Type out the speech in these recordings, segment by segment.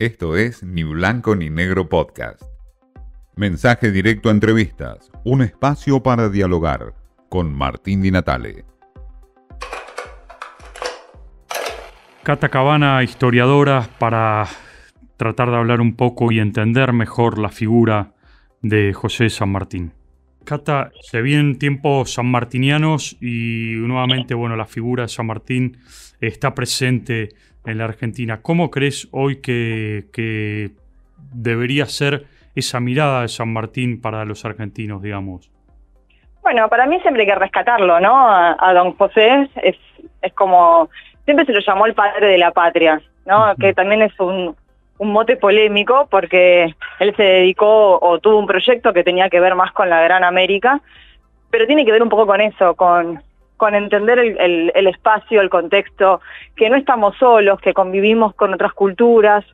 Esto es Ni Blanco ni Negro Podcast. Mensaje directo a entrevistas, un espacio para dialogar con Martín Di Natale. Cata Cabana, historiadora, para tratar de hablar un poco y entender mejor la figura de José San Martín. Cata, se vienen tiempos sanmartinianos y nuevamente, bueno, la figura de San Martín está presente en la Argentina. ¿Cómo crees hoy que, debería ser esa mirada de San Martín para los argentinos, digamos? Bueno, para mí siempre hay que rescatarlo, ¿no? A, don José es, es como, siempre se lo llamó el padre de la patria, ¿no? Que también es un, un mote polémico porque él se dedicó o tuvo un proyecto que tenía que ver más con la Gran América, pero tiene que ver un poco con eso, con, con entender el, espacio, el contexto, que no estamos solos, que convivimos con otras culturas.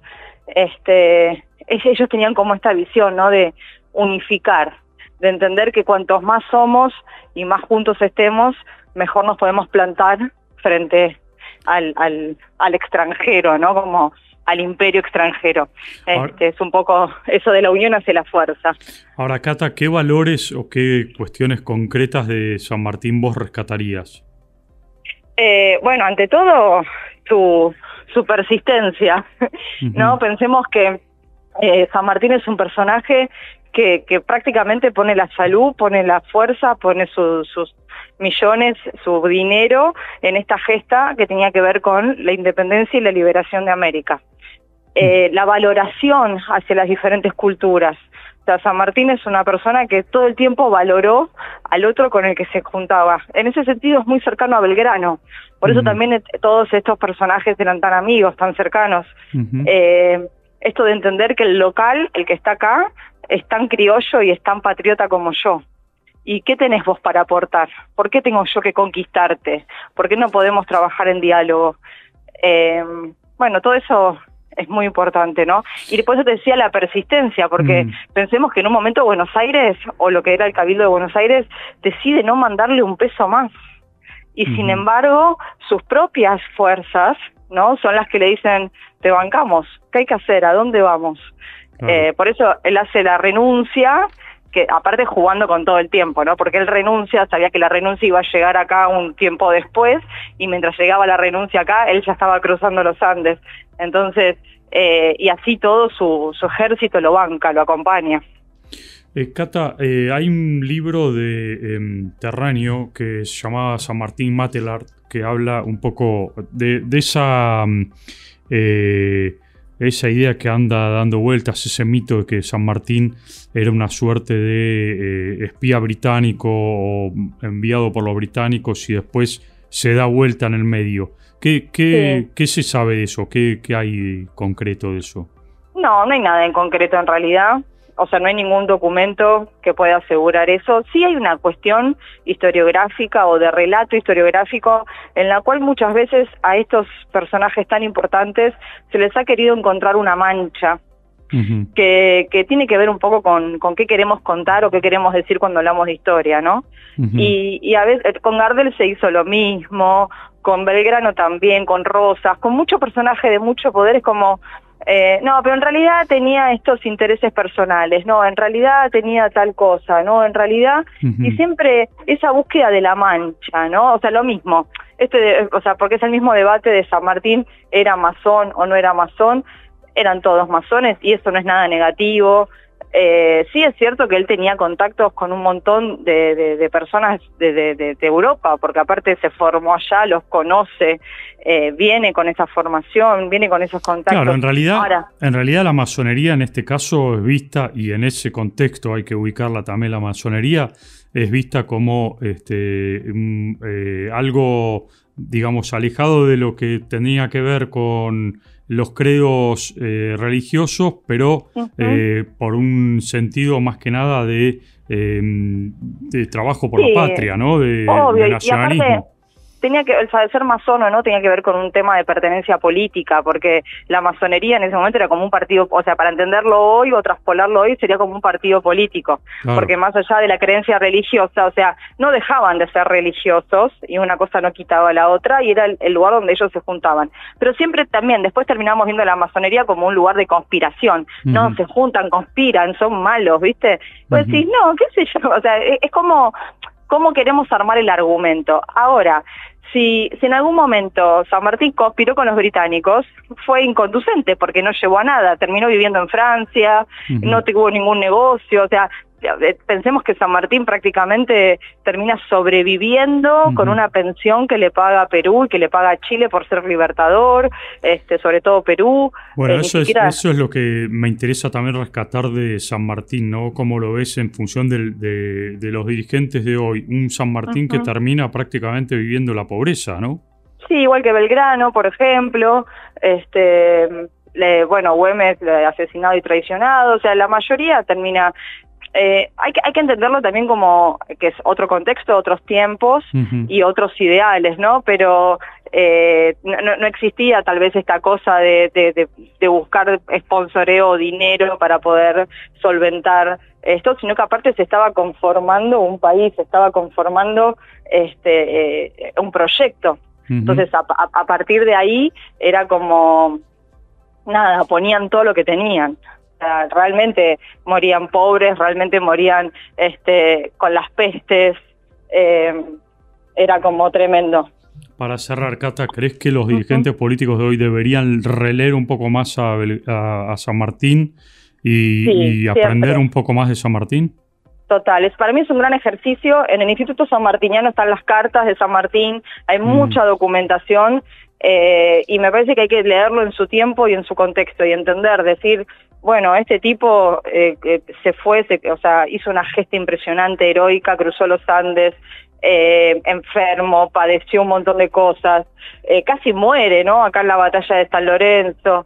Este, ellos tenían como esta visión, ¿no? De unificar, de entender que cuantos más somos y más juntos estemos, mejor nos podemos plantar frente al, al, al extranjero, ¿no? Como al imperio extranjero. Este, es un poco eso de la unión hace la fuerza. Ahora, Cata, ¿qué valores o qué cuestiones concretas de San Martín vos rescatarías? Eh, bueno, ante todo, su, su persistencia. ¿no? Pensemos que eh, San Martín es un personaje que, que, prácticamente pone la salud, pone la fuerza, pone sus millones, su dinero en esta gesta que tenía que ver con la independencia y la liberación de América. Eh, la valoración hacia las diferentes culturas. O sea, San Martín es una persona que todo el tiempo valoró al otro con el que se juntaba. En ese sentido es muy cercano a Belgrano. Por eso también todos estos personajes eran tan amigos, tan cercanos. eh, esto de entender que el local, el que está acá, es tan criollo y es tan patriota como yo. ¿Y qué tenés vos para aportar? ¿Por qué tengo yo que conquistarte? ¿Por qué no podemos trabajar en diálogo? Eh, bueno, todo eso es muy importante, ¿no? Y por eso te decía la persistencia, porque mm. pensemos que en un momento Buenos Aires, o lo que era el Cabildo de Buenos Aires, decide no mandarle un peso más. Y sin embargo, sus propias fuerzas, ¿no? Son las que le dicen, te bancamos, ¿qué hay que hacer? ¿A dónde vamos? Eh, por eso él hace la renuncia, que aparte jugando con todo el tiempo, ¿no? Porque él renuncia, sabía que la renuncia iba a llegar acá un tiempo después, y mientras llegaba la renuncia acá, él ya estaba cruzando los Andes. Entonces, eh, y así todo su, ejército lo banca, lo acompaña. Eh, Cata, eh, hay un libro de em, Terráneo que se llamaba San Martín Matelart que habla un poco de, esa, mm, esa idea que anda dando vueltas, ese mito de que San Martín era una suerte de espía británico o enviado por los británicos y después se da vuelta en el medio. ¿Qué, qué, se sabe de eso? ¿Qué, ¿Qué hay concreto de eso? No, no hay nada en concreto en realidad. O sea, no hay ningún documento que pueda asegurar eso. Sí hay una cuestión historiográfica o de relato historiográfico en la cual muchas veces a estos personajes tan importantes se les ha querido encontrar una mancha que, que, tiene que ver un poco con, con, qué queremos contar o qué queremos decir cuando hablamos de historia, ¿no? y, y, a veces con Gardel se hizo lo mismo, con Belgrano también, con Rosas, con muchos personajes de mucho poder, es como, eh, no, pero en realidad tenía estos intereses personales, no, en realidad tenía tal cosa, no, en realidad, y siempre esa búsqueda de la mancha, ¿no? O sea, lo mismo, este, o sea, porque es el mismo debate de San Martín, ¿era masón o no era masón? Eran todos masones y eso no es nada negativo, eh, sí es cierto que él tenía contactos con un montón de, personas de, Europa, porque aparte se formó allá, los conoce, eh, viene con esa formación, viene con esos contactos. Claro, en realidad, en realidad la masonería en este caso es vista, y en ese contexto hay que ubicarla también la masonería, es vista como este, eh, algo, digamos, alejado de lo que tenía que ver con los credos eh, religiosos, pero eh, por un sentido más que nada de, em, de trabajo por la patria, ¿no? De, nacionalismo. Tenía que, el ser masono no tenía que ver con un tema de pertenencia política, porque la masonería en ese momento era como un partido, o sea, para entenderlo hoy o traspolarlo hoy sería como un partido político, porque más allá de la creencia religiosa, o sea, no dejaban de ser religiosos y una cosa no quitaba la otra y era el, lugar donde ellos se juntaban. Pero siempre también, después terminamos viendo la masonería como un lugar de conspiración, ¿no? Se juntan, conspiran, son malos, ¿viste? Pues decís, no, qué sé yo, o sea, es, es como cómo queremos armar el argumento. Ahora, si, si en algún momento San Martín conspiró con los británicos, fue inconducente porque no llevó a nada, terminó viviendo en Francia, no tuvo ningún negocio, o sea, pensemos que San Martín prácticamente termina sobreviviendo con una pensión que le paga Perú y que le paga Chile por ser libertador, este, sobre todo Perú. Bueno, eh, eso, es, eso es lo que me interesa también rescatar de San Martín, ¿no? Cómo lo ves en función de, los dirigentes de hoy. Un San Martín que termina prácticamente viviendo la pobreza, ¿no? Sí, igual que Belgrano, por ejemplo, este, bueno, Güemes asesinado y traicionado, o sea, la mayoría termina eh, hay, que, hay que entenderlo también como que es otro contexto, otros tiempos y otros ideales, ¿no? Pero eh, no, existía tal vez esta cosa de, de, buscar sponsoreo o dinero para poder solventar esto, sino que aparte se estaba conformando un país, se estaba conformando este eh, un proyecto. Entonces, a partir de ahí era como, nada, ponían todo lo que tenían realmente morían pobres, realmente morían este, con las pestes, eh, era como tremendo. Para cerrar, Cata, ¿crees que los dirigentes políticos de hoy deberían releer un poco más a, San Martín y, aprender un poco más de San Martín? Total, para mí es un gran ejercicio. En el Instituto San Martiniano están las cartas de San Martín, hay mm. mucha documentación eh, y me parece que hay que leerlo en su tiempo y en su contexto y entender, decir, bueno, este tipo eh, se fue, o sea, hizo una gesta impresionante, heroica, cruzó los Andes, eh, enfermo, padeció un montón de cosas, eh, casi muere, ¿no? Acá en la batalla de San Lorenzo.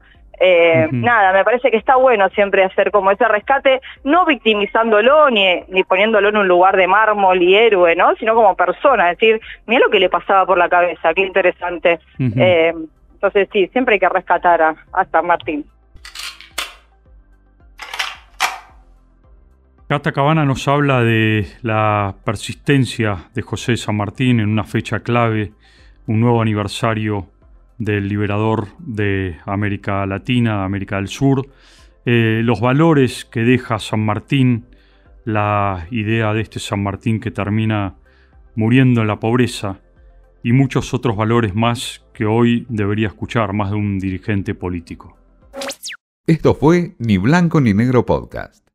Nada, me parece que está bueno siempre hacer como ese rescate, no victimizándolo ni, ni poniéndolo en un lugar de mármol y héroe, ¿no? Sino como persona, es decir, mira lo que le pasaba por la cabeza, qué interesante. entonces sí, siempre hay que rescatar a, a San Martín. Cata Cabana nos habla de la persistencia de José San Martín en una fecha clave, un nuevo aniversario del liberador de América Latina, América del Sur, eh, los valores que deja San Martín, la idea de este San Martín que termina muriendo en la pobreza y muchos otros valores más que hoy debería escuchar más de un dirigente político. Esto fue Ni Blanco ni Negro Podcast